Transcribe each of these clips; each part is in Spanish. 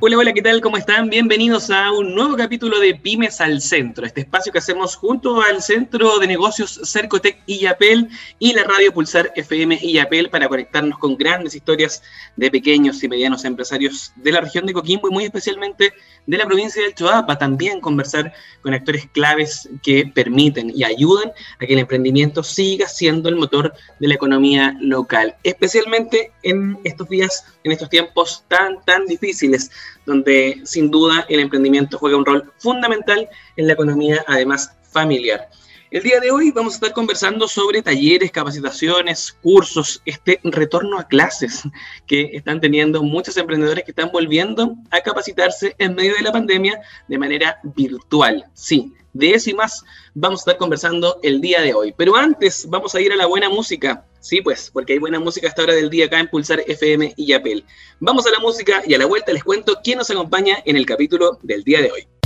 Hola, hola, ¿qué tal? ¿Cómo están? Bienvenidos a un nuevo capítulo de Pymes al Centro, este espacio que hacemos junto al Centro de Negocios Cercotec Yapel y la radio Pulsar FM Yapel para conectarnos con grandes historias de pequeños y medianos empresarios de la región de Coquimbo y muy especialmente de la provincia del Choapa. También conversar con actores claves que permiten y ayudan a que el emprendimiento siga siendo el motor de la economía local, especialmente en estos días, en estos tiempos tan, tan difíciles donde sin duda el emprendimiento juega un rol fundamental en la economía, además familiar. El día de hoy vamos a estar conversando sobre talleres, capacitaciones, cursos, este retorno a clases que están teniendo muchos emprendedores que están volviendo a capacitarse en medio de la pandemia de manera virtual. Sí, de eso y más vamos a estar conversando el día de hoy. Pero antes vamos a ir a la buena música. Sí, pues, porque hay buena música a esta hora del día acá en Pulsar FM y Apple. Vamos a la música y a la vuelta les cuento quién nos acompaña en el capítulo del día de hoy.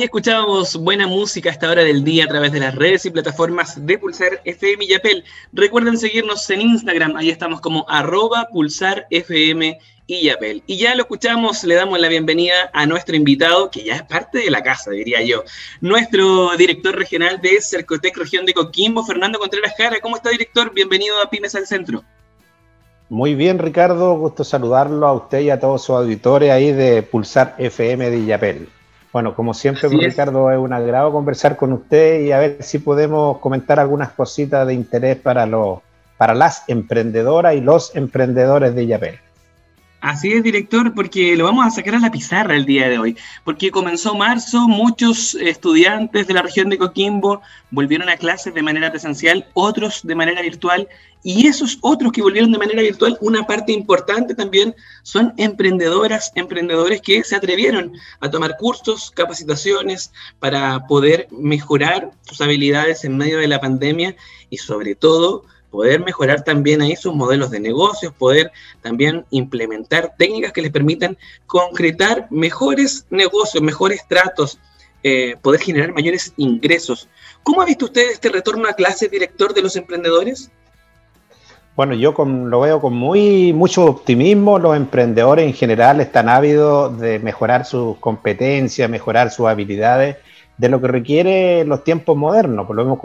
Ahí escuchábamos buena música a esta hora del día a través de las redes y plataformas de Pulsar FM y Apple. Recuerden seguirnos en Instagram, ahí estamos como arroba Pulsar FM IAPEL. Y ya lo escuchamos, le damos la bienvenida a nuestro invitado, que ya es parte de la casa, diría yo, nuestro director regional de Cercotec Región de Coquimbo, Fernando Contreras Jara. ¿Cómo está, director? Bienvenido a Pymes al Centro. Muy bien, Ricardo, gusto saludarlo a usted y a todos sus auditores ahí de Pulsar FM de IAPEL. Bueno, como siempre, Ricardo, es un agrado conversar con usted y a ver si podemos comentar algunas cositas de interés para, los, para las emprendedoras y los emprendedores de IAPEL. Así es, director, porque lo vamos a sacar a la pizarra el día de hoy, porque comenzó marzo, muchos estudiantes de la región de Coquimbo volvieron a clases de manera presencial, otros de manera virtual, y esos otros que volvieron de manera virtual, una parte importante también son emprendedoras, emprendedores que se atrevieron a tomar cursos, capacitaciones para poder mejorar sus habilidades en medio de la pandemia y sobre todo poder mejorar también ahí sus modelos de negocios, poder también implementar técnicas que les permitan concretar mejores negocios, mejores tratos, eh, poder generar mayores ingresos. ¿Cómo ha visto usted este retorno a clase, director de los emprendedores? Bueno, yo lo veo con muy mucho optimismo. Los emprendedores en general están ávidos de mejorar sus competencias, mejorar sus habilidades de lo que requiere los tiempos modernos. Pues lo hemos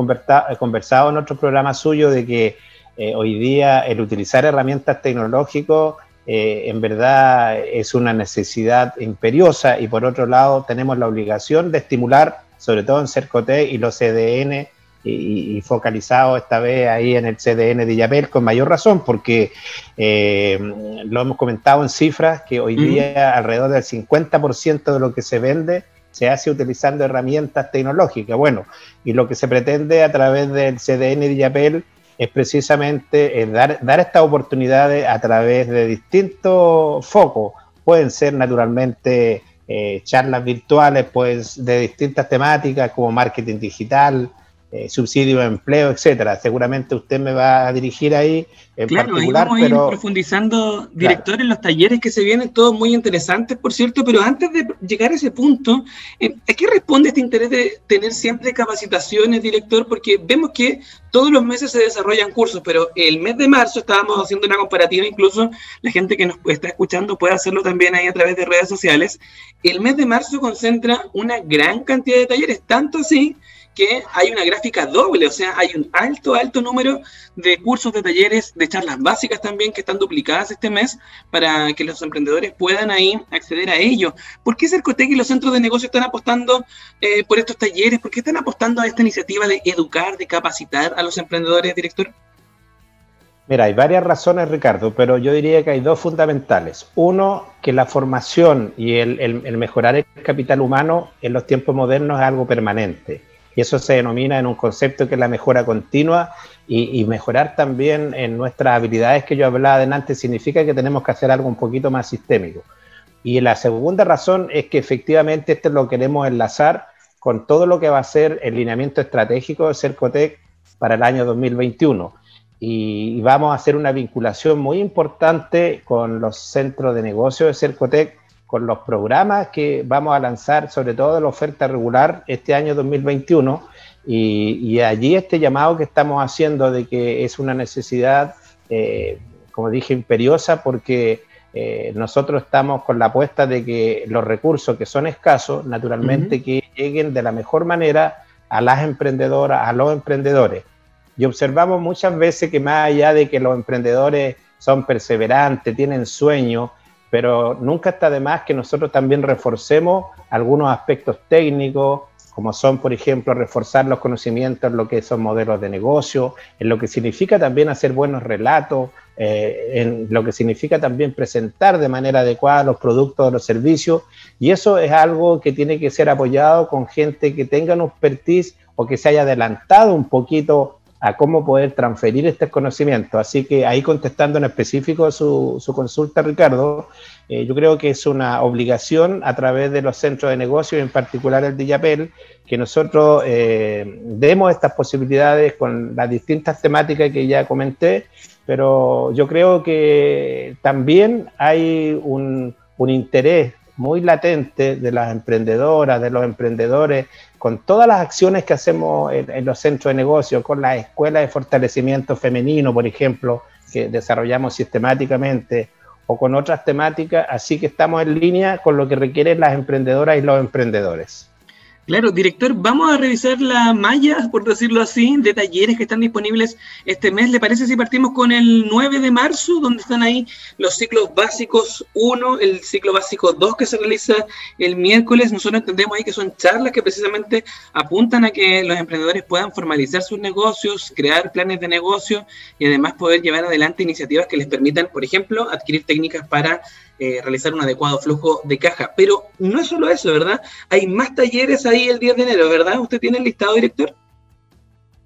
conversado en otro programa suyo de que eh, hoy día el utilizar herramientas tecnológicas eh, en verdad es una necesidad imperiosa y por otro lado tenemos la obligación de estimular, sobre todo en Cercote y los CDN, y, focalizado esta vez ahí en el CDN de Yapel con mayor razón, porque eh, lo hemos comentado en cifras que hoy día alrededor del 50% de lo que se vende se hace utilizando herramientas tecnológicas. Bueno, y lo que se pretende a través del CDN de Yapel es precisamente eh, dar, dar estas oportunidades a través de distintos focos. Pueden ser naturalmente eh, charlas virtuales pues, de distintas temáticas como marketing digital, eh, subsidio de empleo, etcétera. Seguramente usted me va a dirigir ahí en claro, particular, vamos pero... a ir profundizando, director, en los talleres que se vienen, todos muy interesantes, por cierto, pero antes de llegar a ese punto, eh, ¿a qué responde este interés de tener siempre capacitaciones, director? Porque vemos que todos los meses se desarrollan cursos, pero el mes de marzo estábamos haciendo una comparativa, incluso la gente que nos está escuchando puede hacerlo también ahí a través de redes sociales. El mes de marzo concentra una gran cantidad de talleres, tanto así que hay una gráfica doble, o sea, hay un alto, alto número de cursos, de talleres, de charlas básicas también que están duplicadas este mes para que los emprendedores puedan ahí acceder a ello. ¿Por qué Cercotec y los centros de negocio están apostando eh, por estos talleres? ¿Por qué están apostando a esta iniciativa de educar, de capacitar a los emprendedores, director? Mira, hay varias razones, Ricardo, pero yo diría que hay dos fundamentales. Uno, que la formación y el, el mejorar el capital humano en los tiempos modernos es algo permanente y eso se denomina en un concepto que es la mejora continua y, mejorar también en nuestras habilidades que yo hablaba antes significa que tenemos que hacer algo un poquito más sistémico. Y la segunda razón es que efectivamente esto lo queremos enlazar con todo lo que va a ser el lineamiento estratégico de Cercotec para el año 2021. Y, vamos a hacer una vinculación muy importante con los centros de negocio de Cercotec con los programas que vamos a lanzar, sobre todo la oferta regular este año 2021, y, allí este llamado que estamos haciendo de que es una necesidad, eh, como dije, imperiosa, porque eh, nosotros estamos con la apuesta de que los recursos que son escasos, naturalmente, que lleguen de la mejor manera a las emprendedoras, a los emprendedores. Y observamos muchas veces que más allá de que los emprendedores son perseverantes, tienen sueños, pero nunca está de más que nosotros también reforcemos algunos aspectos técnicos, como son, por ejemplo, reforzar los conocimientos en lo que son modelos de negocio, en lo que significa también hacer buenos relatos, eh, en lo que significa también presentar de manera adecuada los productos o los servicios. Y eso es algo que tiene que ser apoyado con gente que tenga un expertise o que se haya adelantado un poquito a cómo poder transferir este conocimiento. Así que ahí contestando en específico su, su consulta, Ricardo, eh, yo creo que es una obligación a través de los centros de negocio, en particular el de Yapel, que nosotros eh, demos estas posibilidades con las distintas temáticas que ya comenté, pero yo creo que también hay un, un interés muy latente de las emprendedoras, de los emprendedores, con todas las acciones que hacemos en, los centros de negocio, con la escuela de fortalecimiento femenino, por ejemplo, que desarrollamos sistemáticamente, o con otras temáticas, así que estamos en línea con lo que requieren las emprendedoras y los emprendedores. Claro, director, vamos a revisar la malla, por decirlo así, de talleres que están disponibles este mes. ¿Le parece si partimos con el 9 de marzo, donde están ahí los ciclos básicos 1, el ciclo básico 2 que se realiza el miércoles? Nosotros entendemos ahí que son charlas que precisamente apuntan a que los emprendedores puedan formalizar sus negocios, crear planes de negocio y además poder llevar adelante iniciativas que les permitan, por ejemplo, adquirir técnicas para eh, realizar un adecuado flujo de caja. Pero no es solo eso, ¿verdad? Hay más talleres ahí el 10 de enero, ¿verdad? ¿Usted tiene el listado, director?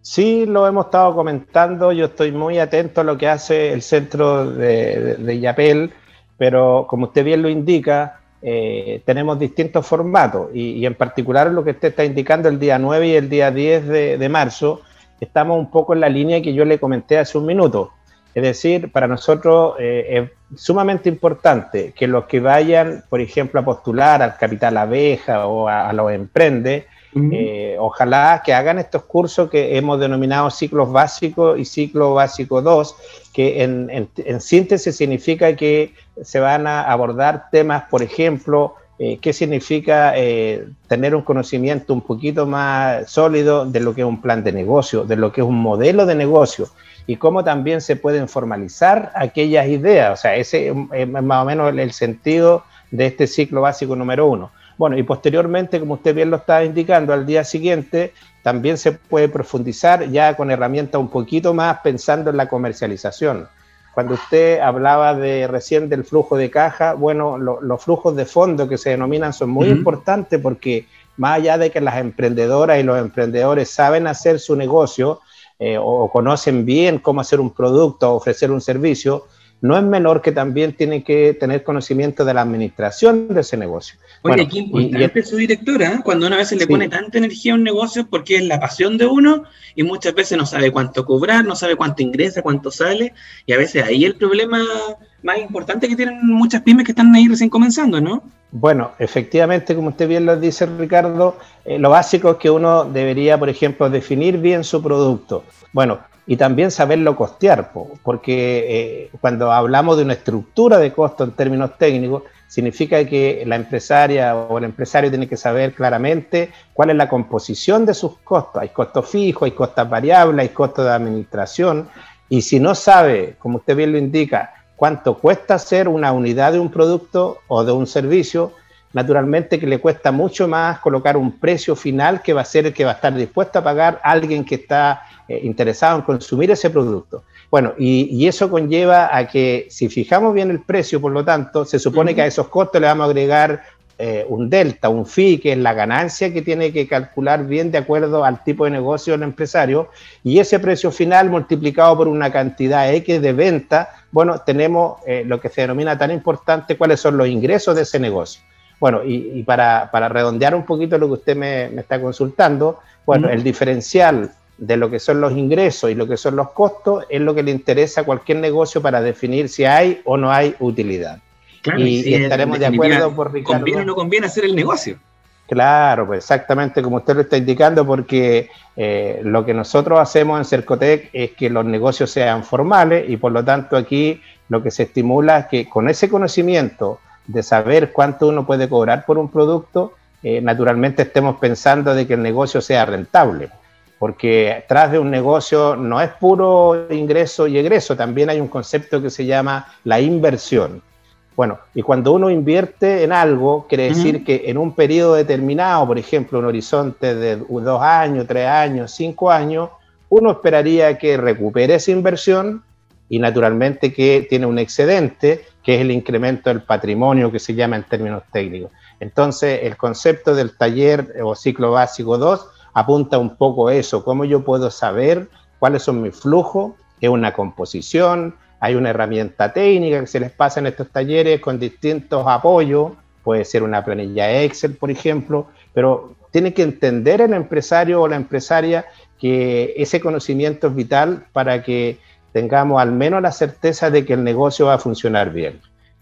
Sí, lo hemos estado comentando. Yo estoy muy atento a lo que hace el centro de, de, Yapel, pero como usted bien lo indica, eh, tenemos distintos formatos y, en particular lo que usted está indicando el día 9 y el día 10 de, de marzo, estamos un poco en la línea que yo le comenté hace un minuto. Es decir, para nosotros eh, es sumamente importante que los que vayan, por ejemplo, a postular al Capital Abeja o a, los Emprende, eh, ojalá que hagan estos cursos que hemos denominado ciclos básicos y ciclo básico 2, que en, síntesis significa que se van a abordar temas, por ejemplo, eh, qué significa tener un conocimiento un poquito más sólido de lo que es un plan de negocio, de lo que es un modelo de negocio y cómo también se pueden formalizar aquellas ideas. O sea, ese es más o menos el, sentido de este ciclo básico número uno. Bueno, y posteriormente, como usted bien lo estaba indicando, al día siguiente también se puede profundizar ya con herramientas un poquito más pensando en la comercialización. Cuando usted hablaba de recién del flujo de caja, bueno, los flujos de fondo que se denominan son muy importantes porque más allá de que las emprendedoras y los emprendedores saben hacer su negocio, eh, o conocen bien cómo hacer un producto o ofrecer un servicio, no es menor que también tienen que tener conocimiento de la administración de ese negocio. Oye, qué importante su directora, ¿eh? cuando una vez se le pone tanta energía a un negocio porque es la pasión de uno y muchas veces no sabe cuánto cobrar, no sabe cuánto ingresa, cuánto sale, y a veces ahí el problema más importante que tienen muchas pymes que están ahí recién comenzando, ¿no? Bueno, efectivamente, como usted bien lo dice, Ricardo, eh, lo básico es que uno debería, por ejemplo, definir bien su producto. Bueno, y también saberlo costear, porque eh, cuando hablamos de una estructura de costo en términos técnicos, significa que la empresaria o el empresario tiene que saber claramente cuál es la composición de sus costos. Hay costos fijos, hay costos variables, hay costos de administración, y si no sabe, como usted bien lo indica, cuánto cuesta hacer una unidad de un producto o de un servicio, naturalmente que le cuesta mucho más colocar un precio final que va a ser el que va a estar dispuesto a pagar alguien que está eh, interesado en consumir ese producto. Bueno, y, eso conlleva a que si fijamos bien el precio, por lo tanto, se supone que a esos costos le vamos a agregar eh, un delta, un fee, que es la ganancia que tiene que calcular bien de acuerdo al tipo de negocio del empresario, y ese precio final multiplicado por una cantidad X de venta, bueno, tenemos eh, lo que se denomina tan importante cuáles son los ingresos de ese negocio. Bueno, y, para, redondear un poquito lo que usted me, está consultando, bueno, el diferencial de lo que son los ingresos y lo que son los costos es lo que le interesa a cualquier negocio para definir si hay o no hay utilidad y, estaremos de acuerdo por Ricardo. ¿Conviene o no conviene hacer el negocio? Claro, pues exactamente como usted lo está indicando, porque eh, lo que nosotros hacemos en Cercotec es que los negocios sean formales y por lo tanto aquí lo que se estimula es que con ese conocimiento de saber cuánto uno puede cobrar por un producto, eh, naturalmente estemos pensando de que el negocio sea rentable, porque tras de un negocio no es puro ingreso y egreso, también hay un concepto que se llama la inversión. Bueno, y cuando uno invierte en algo, quiere decir que en un periodo determinado, por ejemplo, un horizonte de dos años, tres años, cinco años, uno esperaría que recupere esa inversión y naturalmente que tiene un excedente, que es el incremento del patrimonio que se llama en términos técnicos. Entonces, el concepto del taller o ciclo básico 2 apunta un poco a eso, cómo yo puedo saber cuáles son mis flujos, es una composición, hay una herramienta técnica que se les pasa en estos talleres con distintos apoyos, puede ser una planilla Excel, por ejemplo, pero tiene que entender el empresario o la empresaria que ese conocimiento es vital para que tengamos al menos la certeza de que el negocio va a funcionar bien.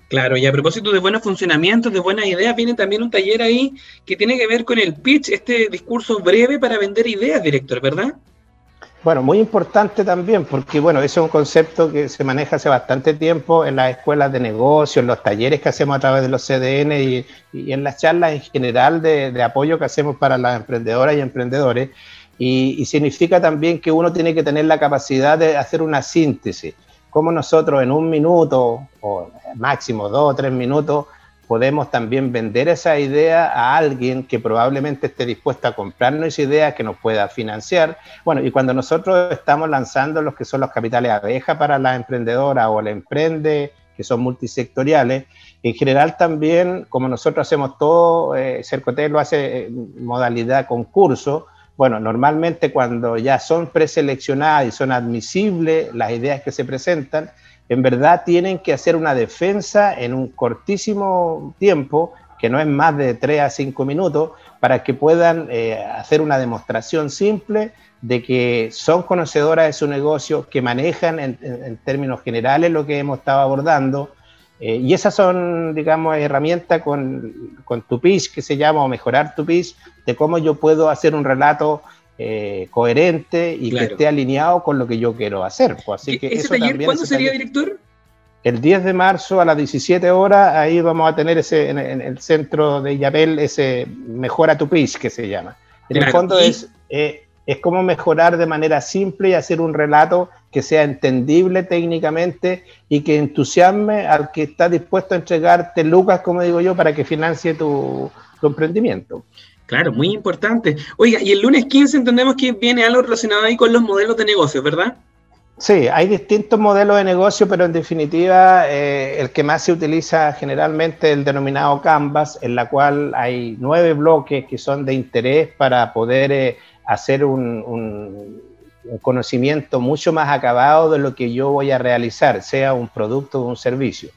Claro, y a propósito de buenos funcionamientos, de buenas ideas, viene también un taller ahí que tiene que ver con el pitch, este discurso breve para vender ideas, director, ¿verdad? Bueno, muy importante también, porque bueno, ese es un concepto que se maneja hace bastante tiempo en las escuelas de negocios, en los talleres que hacemos a través de los CDN y, en las charlas en general de, apoyo que hacemos para las emprendedoras y emprendedores. Y, significa también que uno tiene que tener la capacidad de hacer una síntesis. Como nosotros en un minuto o máximo dos o tres minutos podemos también vender esa idea a alguien que probablemente esté dispuesto a comprarnos esa idea, que nos pueda financiar. Bueno, y cuando nosotros estamos lanzando los que son los capitales abeja para la emprendedora o la emprende, que son multisectoriales, en general también, como nosotros hacemos todo, eh, Cercotel lo hace modalidad concurso, bueno, normalmente cuando ya son preseleccionadas y son admisibles las ideas que se presentan, en verdad tienen que hacer una defensa en un cortísimo tiempo, que no es más de 3 a 5 minutos, para que puedan eh, hacer una demostración simple de que son conocedoras de su negocio, que manejan en, términos generales lo que hemos estado abordando. Eh, y esas son, digamos, herramientas con, con tu pitch, que se llama, o mejorar tu pitch, de cómo yo puedo hacer un relato eh, coherente y que esté alineado con lo que yo quiero hacer. Pues, así que ¿Ese taller cuándo sería, director? El 10 de marzo a las 17 horas, ahí vamos a tener ese en, el centro de Yapel ese Mejora tu Pitch que se llama. En el fondo es, eh, es como mejorar de manera simple y hacer un relato que sea entendible técnicamente y que entusiasme al que está dispuesto a entregarte lucas, como digo yo, para que financie tu, tu emprendimiento. Claro, muy importante. Oiga, y el lunes 15 entendemos que viene algo relacionado ahí con los modelos de negocio, ¿verdad? Sí, hay distintos modelos de negocio, pero en definitiva eh, el que más se utiliza generalmente es el denominado Canvas, en la cual hay nueve bloques que son de interés para poder eh, hacer un, conocimiento mucho más acabado de lo que yo voy a realizar, sea un producto o un servicio.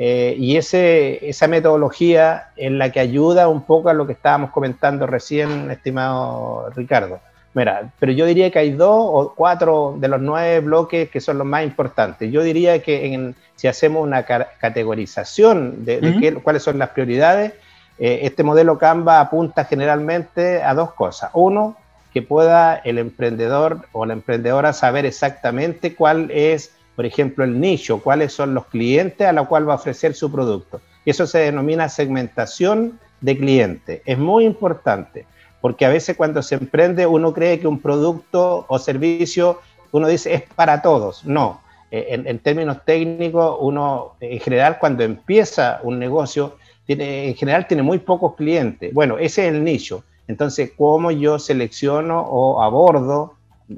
Eh, y ese, esa metodología en la que ayuda un poco a lo que estábamos comentando recién, estimado Ricardo. Mira, pero yo diría que hay dos o cuatro de los nueve bloques que son los más importantes. Yo diría que si hacemos una categorización de, cuáles son las prioridades, eh, este modelo Canva apunta generalmente a dos cosas. Uno, que pueda el emprendedor o la emprendedora saber exactamente cuál es por ejemplo, el nicho, cuáles son los clientes a los cuales va a ofrecer su producto. Eso se denomina segmentación de clientes. Es muy importante porque a veces cuando se emprende uno cree que un producto o servicio, uno dice es para todos. No, eh, en, términos técnicos, uno en general cuando empieza un negocio, tiene, en general tiene muy pocos clientes. Bueno, ese es el nicho. Entonces, ¿cómo yo selecciono o abordo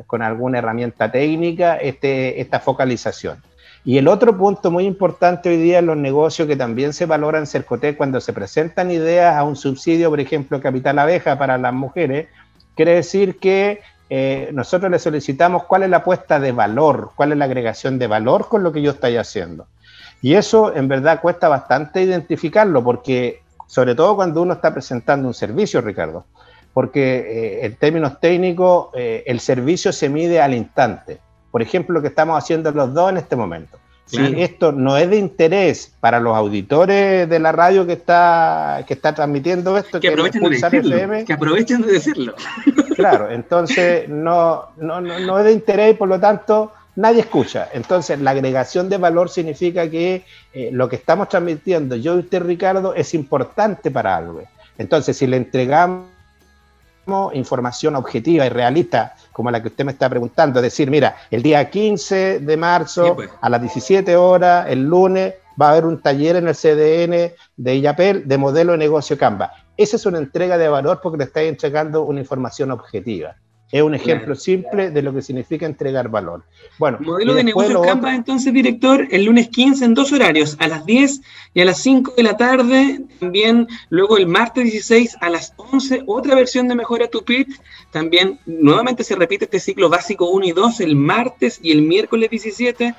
con alguna herramienta técnica este, esta focalización. Y el otro punto muy importante hoy día en los negocios que también se valora en Cercotec cuando se presentan ideas a un subsidio, por ejemplo, capital abeja para las mujeres, quiere decir que eh, nosotros le solicitamos cuál es la apuesta de valor, cuál es la agregación de valor con lo que yo estoy haciendo. Y eso en verdad cuesta bastante identificarlo porque sobre todo cuando uno está presentando un servicio, Ricardo porque eh, en términos técnicos el servicio se mide al instante. Por ejemplo, lo que estamos haciendo los dos en este momento. Si esto no es de interés para los auditores de la radio que está, que está transmitiendo esto, que, aprovechen, de decirlo, que aprovechen de decirlo. Claro, entonces no, no, no, es de interés y por lo tanto nadie escucha. Entonces la agregación de valor significa que lo que estamos transmitiendo yo y usted, Ricardo, es importante para algo. Entonces, si le entregamos información objetiva y realista como la que usted me está preguntando. Es decir, mira, el día 15 de marzo pues. a las 17 horas, el lunes, va a haber un taller en el CDN de IAPEL de modelo de negocio Canva. Esa es una entrega de valor porque le está entregando una información objetiva. Es un ejemplo simple de lo que significa entregar valor. Bueno, modelo de negocio Canva, entonces, director, el lunes 15 en dos horarios, a las 10 y a las 5 de la tarde. También luego el martes 16 a las 11, otra versión de Mejora tu Pitch. También nuevamente se repite este ciclo básico 1 y 2 el martes y el miércoles 17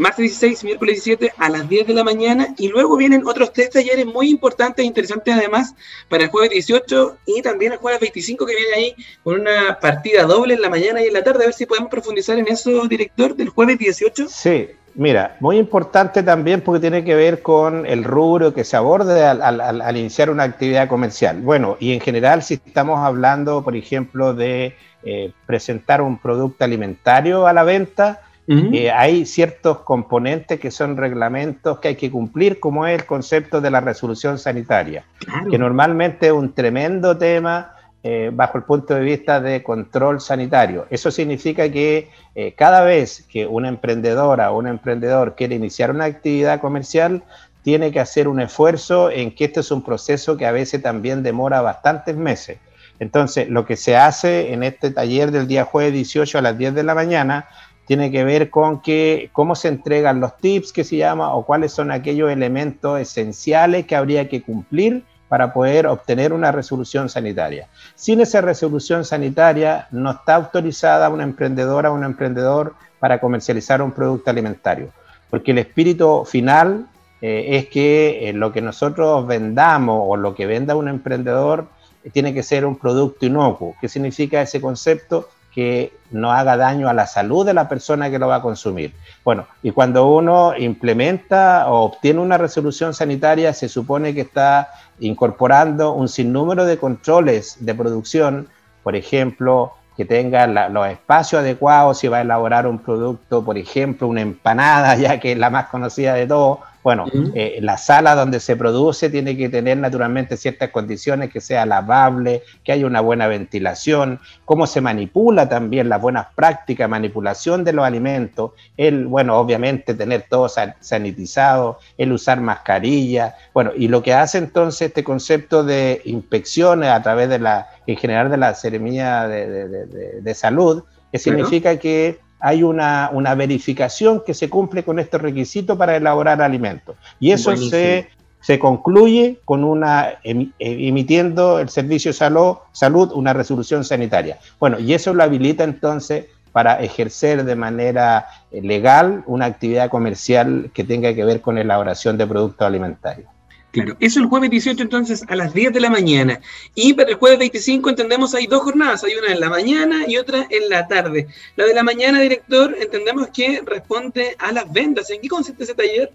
martes 16, miércoles 17 a las 10 de la mañana y luego vienen otros tres talleres muy importantes e interesantes además para el jueves 18 y también el jueves 25 que viene ahí con una partida doble en la mañana y en la tarde, a ver si podemos profundizar en eso, director, del jueves 18. Sí, Mira, muy importante también porque tiene que ver con el rubro que se aborde al, iniciar una actividad comercial. Bueno, y en general si estamos hablando, por ejemplo, de eh, presentar un producto alimentario a la venta, eh, hay ciertos componentes que son reglamentos que hay que cumplir, como es el concepto de la resolución sanitaria, que normalmente es un tremendo tema eh, bajo el punto de vista de control sanitario. Eso significa que eh, cada vez que una emprendedora o un emprendedor quiere iniciar una actividad comercial, tiene que hacer un esfuerzo en que este es un proceso que a veces también demora bastantes meses. Entonces, lo que se hace en este taller del día jueves 18 a las 10 de la mañana tiene que ver con que, cómo se entregan los tips que se llama o cuáles son aquellos elementos esenciales que habría que cumplir para poder obtener una resolución sanitaria. Sin esa resolución sanitaria no está autorizada una emprendedora o un emprendedor para comercializar un producto alimentario, porque el espíritu final eh, es que eh, lo que nosotros vendamos o lo que venda un emprendedor eh, tiene que ser un producto inocuo. ¿Qué significa ese concepto? Que no haga daño a la salud de la persona que lo va a consumir. Bueno, y cuando uno implementa o obtiene una resolución sanitaria, se supone que está incorporando un sinnúmero de controles de producción, por ejemplo, que tenga los espacios adecuados si va a elaborar un producto, por ejemplo, una empanada, ya que es la más conocida de todos, bueno, eh, la sala donde se produce tiene que tener naturalmente ciertas condiciones, que sea lavable, que haya una buena ventilación, cómo se manipula también las buenas prácticas, manipulación de los alimentos, el, bueno, obviamente tener todo sanitizado, el usar mascarilla, bueno, y lo que hace entonces este concepto de inspecciones a través de la, en general de la ceremonia de, salud, que significa que hay una, verificación que se cumple con este requisito para elaborar alimentos. Y eso se, se, concluye con una eh, emitiendo el Servicio Salud, Salud una resolución sanitaria. Bueno, y eso lo habilita entonces para ejercer de manera eh, legal una actividad comercial que tenga que ver con elaboración de productos alimentarios. Claro, eso el jueves 18 entonces a las 10 de la mañana. Y para el jueves 25 entendemos hay dos jornadas, hay una en la mañana y otra en la tarde. La de la mañana, director, entendemos que responde a las ventas. ¿En qué consiste ese taller?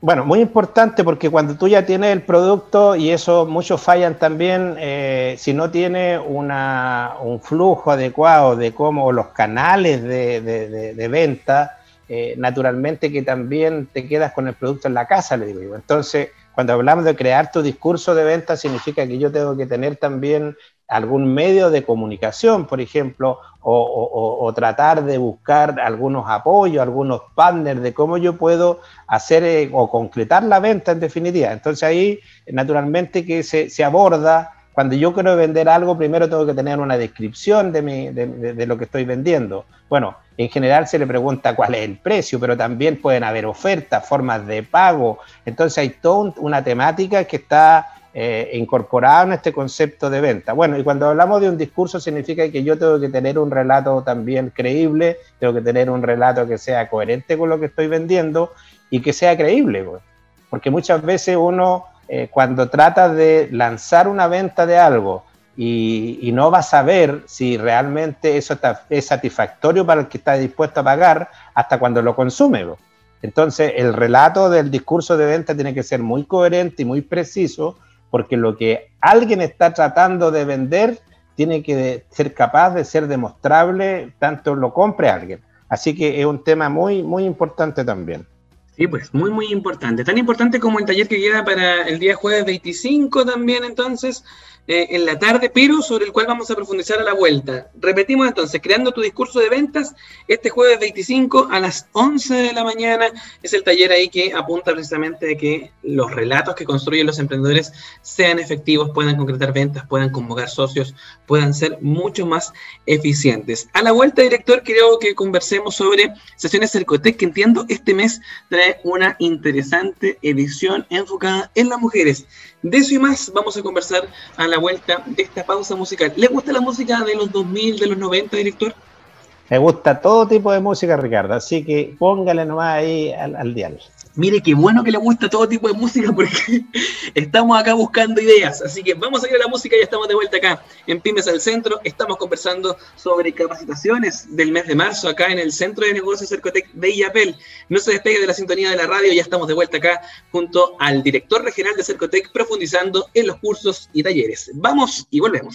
Bueno, muy importante porque cuando tú ya tienes el producto, y eso muchos fallan también, eh, si no tiene una, un flujo adecuado de cómo los canales de, venta, eh, naturalmente que también te quedas con el producto en la casa, le digo yo. Entonces, cuando hablamos de crear tu discurso de venta, significa que yo tengo que tener también algún medio de comunicación, por ejemplo, o, tratar de buscar algunos apoyos, algunos partners de cómo yo puedo hacer eh, o concretar la venta en definitiva. Entonces ahí, naturalmente, que se, se aborda cuando yo quiero vender algo, primero tengo que tener una descripción de, lo que estoy vendiendo. Bueno, en general se le pregunta cuál es el precio, pero también pueden haber ofertas, formas de pago. Entonces hay toda una temática que está eh, incorporada en este concepto de venta. Bueno, y cuando hablamos de un discurso significa que yo tengo que tener un relato también creíble, tengo que tener un relato que sea coherente con lo que estoy vendiendo y que sea creíble, porque muchas veces uno eh, cuando trata de lanzar una venta de algo y, no va a saber si realmente eso es satisfactorio para el que está dispuesto a pagar hasta cuando lo consume. Entonces, el relato del discurso de venta tiene que ser muy coherente y muy preciso, porque lo que alguien está tratando de vender tiene que ser capaz de ser demostrable tanto lo compre alguien. Así que es un tema muy, muy importante también. Sí, pues muy, muy importante. Tan importante como el taller que queda para el día jueves 25 también, entonces, eh, en la tarde, pero sobre el cual vamos a profundizar a la vuelta. Repetimos entonces, creando tu discurso de ventas, este jueves 25 a las 11 de la mañana es el taller ahí que apunta precisamente a que los relatos que construyen los emprendedores sean efectivos, puedan concretar ventas, puedan convocar socios, puedan ser mucho más eficientes. A la vuelta, director, creo que conversemos sobre sesiones Cercotec, que entiendo este mes trae una interesante edición enfocada en las mujeres. De eso y más vamos a conversar a la vuelta de esta pausa musical. ¿Le gusta la música de los 2000, de los 90, director? Me gusta todo tipo de música, Ricardo, así que póngale nomás ahí al, dial. Mire qué bueno que le gusta todo tipo de música porque estamos acá buscando ideas. Así que vamos a ir a la música y estamos de vuelta acá en Pymes al Centro. Estamos conversando sobre capacitaciones del mes de marzo acá en el Centro de Negocios Cercotec de IAPEL. No se despegue de la sintonía de la radio, ya estamos de vuelta acá junto al director regional de Cercotec profundizando en los cursos y talleres. Vamos y volvemos.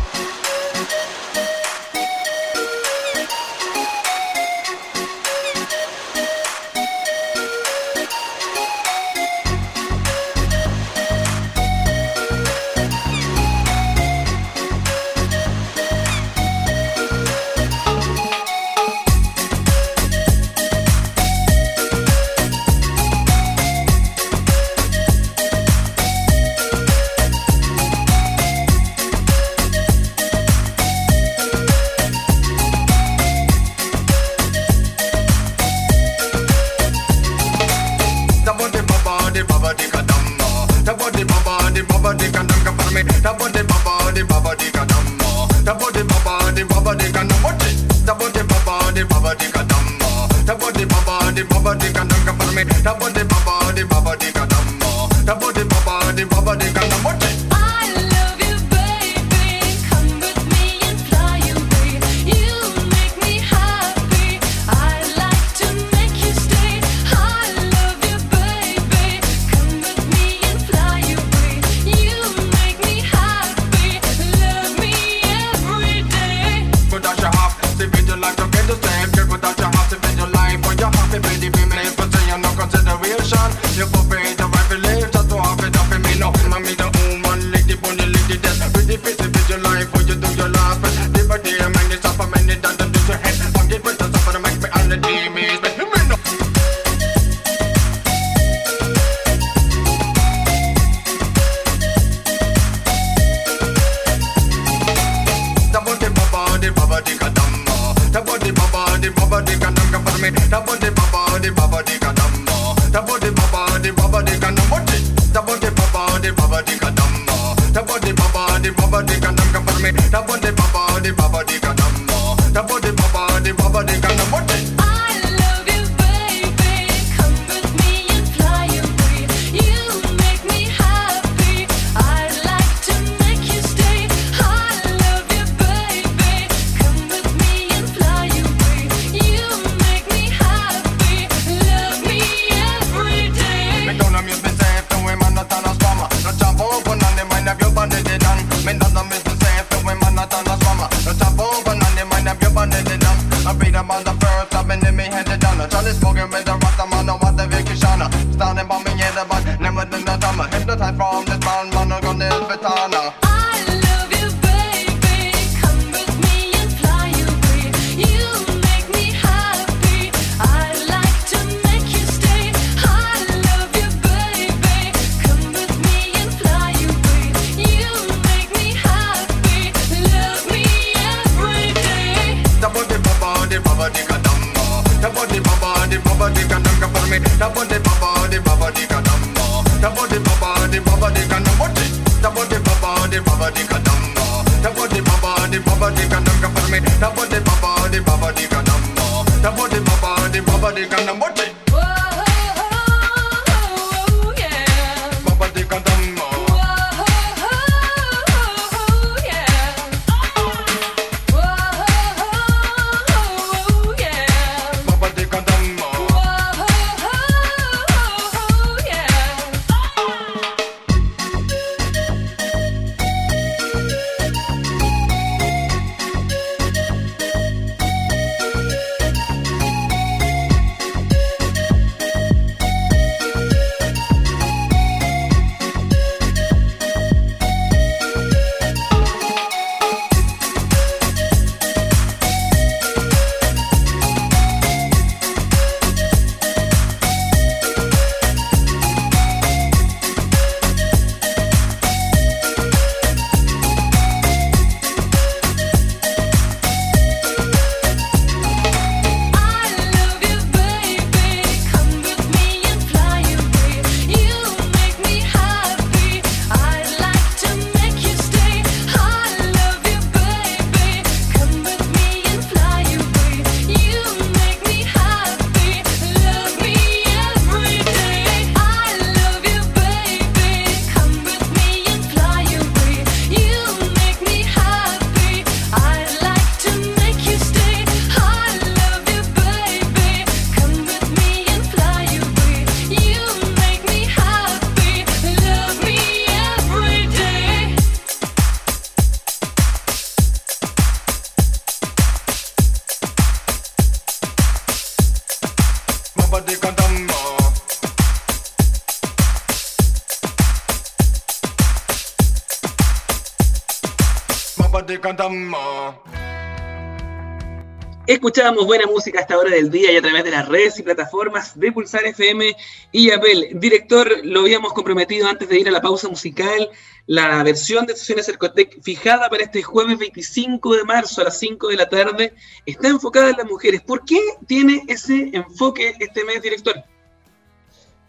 Tabo de baba the baba de kadamba. Tabo de baba the baba de kadamba. Tabo de baba de baba de kadamba. Tabo de baba the baba de kadamba. Tabo de baba de baba de kadamba. Tabo de baba the baba de kadamba. baba, the baba, the kadamba. Tabo the baba, the baba, the kanamoti. Tabo the baba, the baba, the kadamba. Tabo the baba, the baba, the kanamka parme. Tabo the baba, the baba, the kadamba. Tabo the baba, the baba, the kanamoti. Tabody baba, the baba, the kanabody. Tabody baba, the baba, the kadamba. Tabody baba, the baba, the kanaka for me. Tabody baba, the baba, the kadamba. Tabody baba, the baba, the kanabody. Escuchábamos buena música a esta hora del día y a través de las redes y plataformas de Pulsar FM y Apple. Director, lo habíamos comprometido antes de ir a la pausa musical. La versión de sesiones Cercotec fijada para este jueves 25 de marzo a las 5 de la tarde está enfocada en las mujeres. ¿Por qué tiene ese enfoque este mes, director?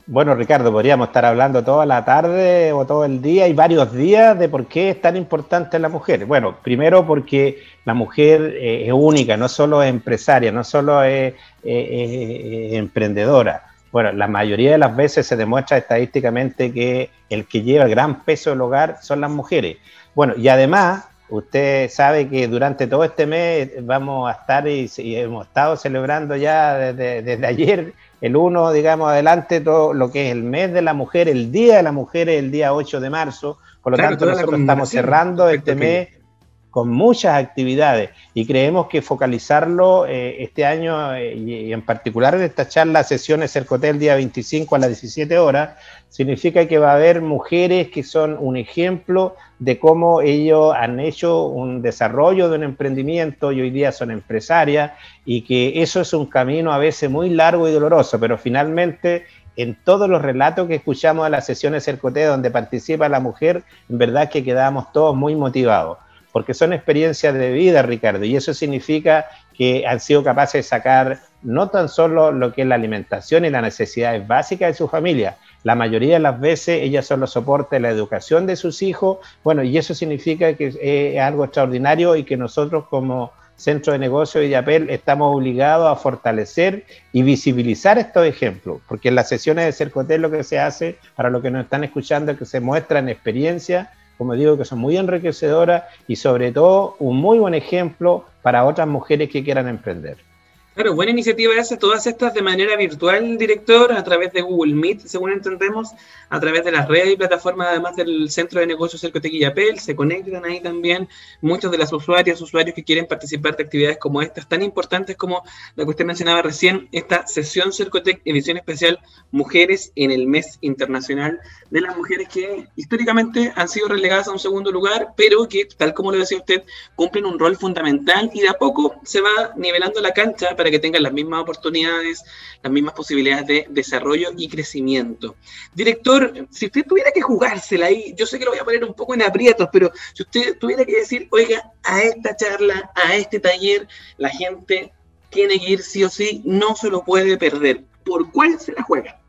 Bueno, Ricardo, podríamos estar hablando toda la tarde o todo el día y varios días de por qué es tan importante la mujer. Bueno, primero porque la mujer eh, es única, no solo es empresaria, no solo es, emprendedora. Bueno, la mayoría de las veces se demuestra estadísticamente que el que lleva gran peso del hogar son las mujeres. Bueno, y además, usted sabe que durante todo este mes vamos a estar y, hemos estado celebrando ya desde ayer el 1, digamos, adelante todo lo que es el mes de la mujer, el Día de la Mujer es el día 8 de marzo, por lo tanto nosotros estamos cerrando este mes con muchas actividades. Y creemos que focalizarlo eh, este año eh, y, en particular en esta charla, sesiones Cercotel día 25 a las 17 horas, significa que va a haber mujeres que son un ejemplo de cómo ellos han hecho un desarrollo de un emprendimiento y hoy día son empresarias y que eso es un camino a veces muy largo y doloroso, pero finalmente en todos los relatos que escuchamos de las sesiones Cercotel donde participa la mujer, en verdad que quedamos todos muy motivados porque son experiencias de vida, Ricardo, y eso significa que han sido capaces de sacar no tan solo lo que es la alimentación y las necesidades básicas de su familia, la mayoría de las veces ellas son los soportes de la educación de sus hijos, bueno, y eso significa que es algo extraordinario y que nosotros como centro de negocio y Apple estamos obligados a fortalecer y visibilizar estos ejemplos, porque en las sesiones de Cercotel lo que se hace, para los que nos están escuchando, es que se muestran experiencias como digo, que son muy enriquecedoras y sobre todo un muy buen ejemplo para otras mujeres que quieran emprender. Claro, buena iniciativa esa, todas estas de manera virtual, director, a través de Google Meet, según entendemos, a través de las redes y plataformas, además del Centro de Negocios Cercotec y Apel, se conectan ahí también muchos de las usuarias, usuarios que quieren participar de actividades como estas, tan importantes como la que usted mencionaba recién, esta sesión Cercotec, edición especial Mujeres en el Mes Internacional de las Mujeres que históricamente han sido relegadas a un segundo lugar, pero que, tal como lo decía usted, cumplen un rol fundamental y de a poco se va nivelando la cancha para que tengan las mismas oportunidades, las mismas posibilidades de desarrollo y crecimiento. Director, si usted tuviera que jugársela ahí, yo sé que lo voy a poner un poco en aprietos, pero si usted tuviera que decir, oiga, a esta charla, a este taller, la gente tiene que ir sí o sí, no se lo puede perder. ¿Por cuál se la juega?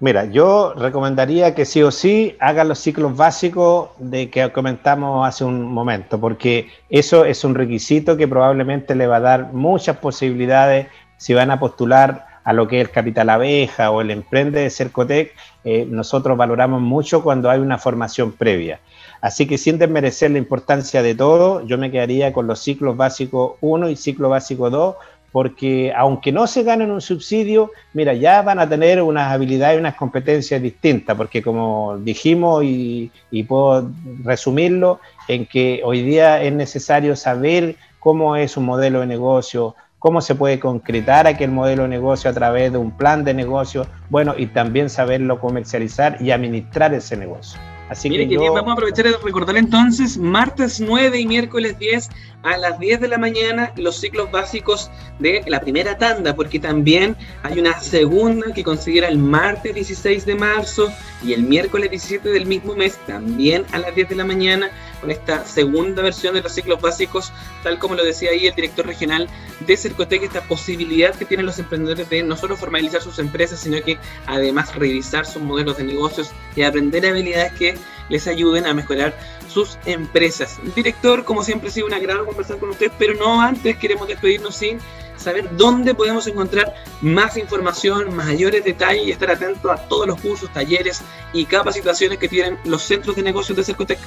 Mira, yo recomendaría que sí o sí hagan los ciclos básicos de que comentamos hace un momento, porque eso es un requisito que probablemente le va a dar muchas posibilidades si van a postular a lo que es el capital abeja o el emprende de Cercotec. Eh, nosotros valoramos mucho cuando hay una formación previa. Así que sin desmerecer la importancia de todo, yo me quedaría con los ciclos básicos 1 y ciclo básico 2 porque aunque no se ganen un subsidio, mira, ya van a tener unas habilidades y unas competencias distintas, porque como dijimos y, puedo resumirlo, en que hoy día es necesario saber cómo es un modelo de negocio, cómo se puede concretar aquel modelo de negocio a través de un plan de negocio, bueno, y también saberlo comercializar y administrar ese negocio. Así Mire que, vamos a aprovechar de recordar entonces, martes 9 y miércoles 10 a las 10 de la mañana, los ciclos básicos de la primera tanda, porque también hay una segunda que considera el martes 16 de marzo y el miércoles 17 del mismo mes, también a las 10 de la mañana, con esta segunda versión de los ciclos básicos, tal como lo decía ahí el director regional de Cercotec, esta posibilidad que tienen los emprendedores de no solo formalizar sus empresas, sino que además revisar sus modelos de negocios y aprender habilidades que les ayuden a mejorar sus empresas. Director, como siempre ha sido un agrado conversar con usted, pero no antes queremos despedirnos sin saber dónde podemos encontrar más información, mayores detalles y estar atentos a todos los cursos, talleres y capacitaciones que tienen los centros de negocios de Cercotec.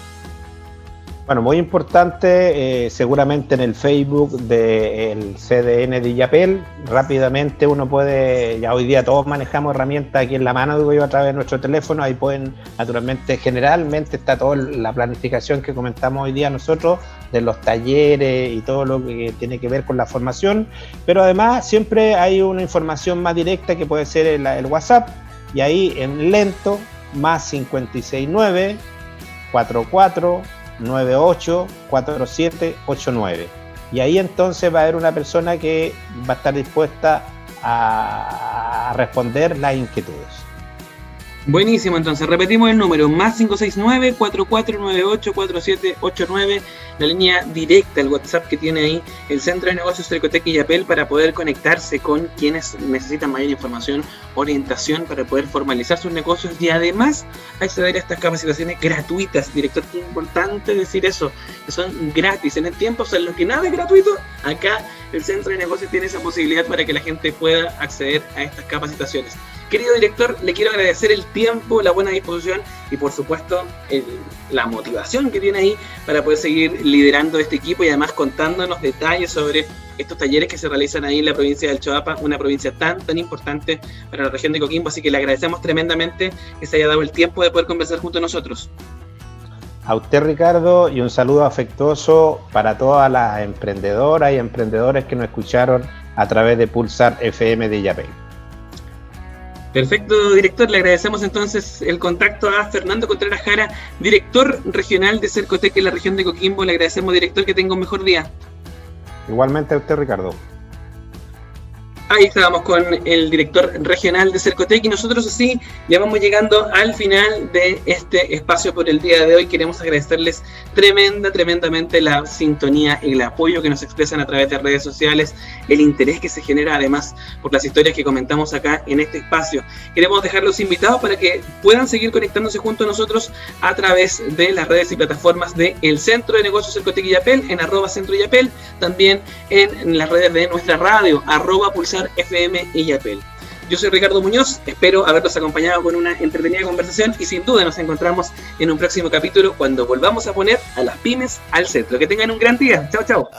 Bueno, muy importante, eh, seguramente en el Facebook del CDN de Yapel, rápidamente uno puede, ya hoy día todos manejamos herramientas aquí en la mano, digo yo, a través de nuestro teléfono, ahí pueden, naturalmente, generalmente está toda la planificación que comentamos hoy día nosotros, de los talleres y todo lo que tiene que ver con la formación, pero además siempre hay una información más directa que puede ser el, el WhatsApp, y ahí en lento, más 569 44 4789. Y ahí entonces va a haber una persona que va a estar dispuesta a responder las inquietudes. Buenísimo, entonces repetimos el número, más 569-4498-4789, la línea directa, el WhatsApp que tiene ahí el Centro de Negocios Cercotec y Yapel para poder conectarse con quienes necesitan mayor información, orientación para poder formalizar sus negocios y además acceder a estas capacitaciones gratuitas. Director, es importante decir eso, que son gratis en el tiempo, o sea, lo que nada es gratuito, acá el Centro de Negocios tiene esa posibilidad para que la gente pueda acceder a estas capacitaciones. Querido director, le quiero agradecer el tiempo, la buena disposición y por supuesto la motivación que tiene ahí para poder seguir liderando este equipo y además contándonos detalles sobre estos talleres que se realizan ahí en la provincia del Choapa, una provincia tan tan importante para la región de Coquimbo, así que le agradecemos tremendamente que se haya dado el tiempo de poder conversar junto a nosotros. A usted Ricardo y un saludo afectuoso para todas las emprendedoras y emprendedores que nos escucharon a través de Pulsar FM de Yapey. Perfecto, director. Le agradecemos entonces el contacto a Fernando Contreras Jara, director regional de Cercotec en la región de Coquimbo. Le agradecemos, director, que tenga un mejor día. Igualmente a usted, Ricardo. Ahí estábamos con el director regional de Cercotec y nosotros así ya vamos llegando al final de este espacio por el día de hoy. Queremos agradecerles tremenda, tremendamente la sintonía y el apoyo que nos expresan a través de redes sociales, el interés que se genera además por las historias que comentamos acá en este espacio. Queremos dejarlos invitados para que puedan seguir conectándose junto a nosotros a través de las redes y plataformas el Centro de Negocios Cercotec y Yapel, en arroba Centro Yapel, también en las redes de nuestra radio, arroba pulsar FM y Yapel. Yo soy Ricardo Muñoz, espero haberlos acompañado con una entretenida conversación y sin duda nos encontramos en un próximo capítulo cuando volvamos a poner a las pymes al centro. Que tengan un gran día. Chao, chao.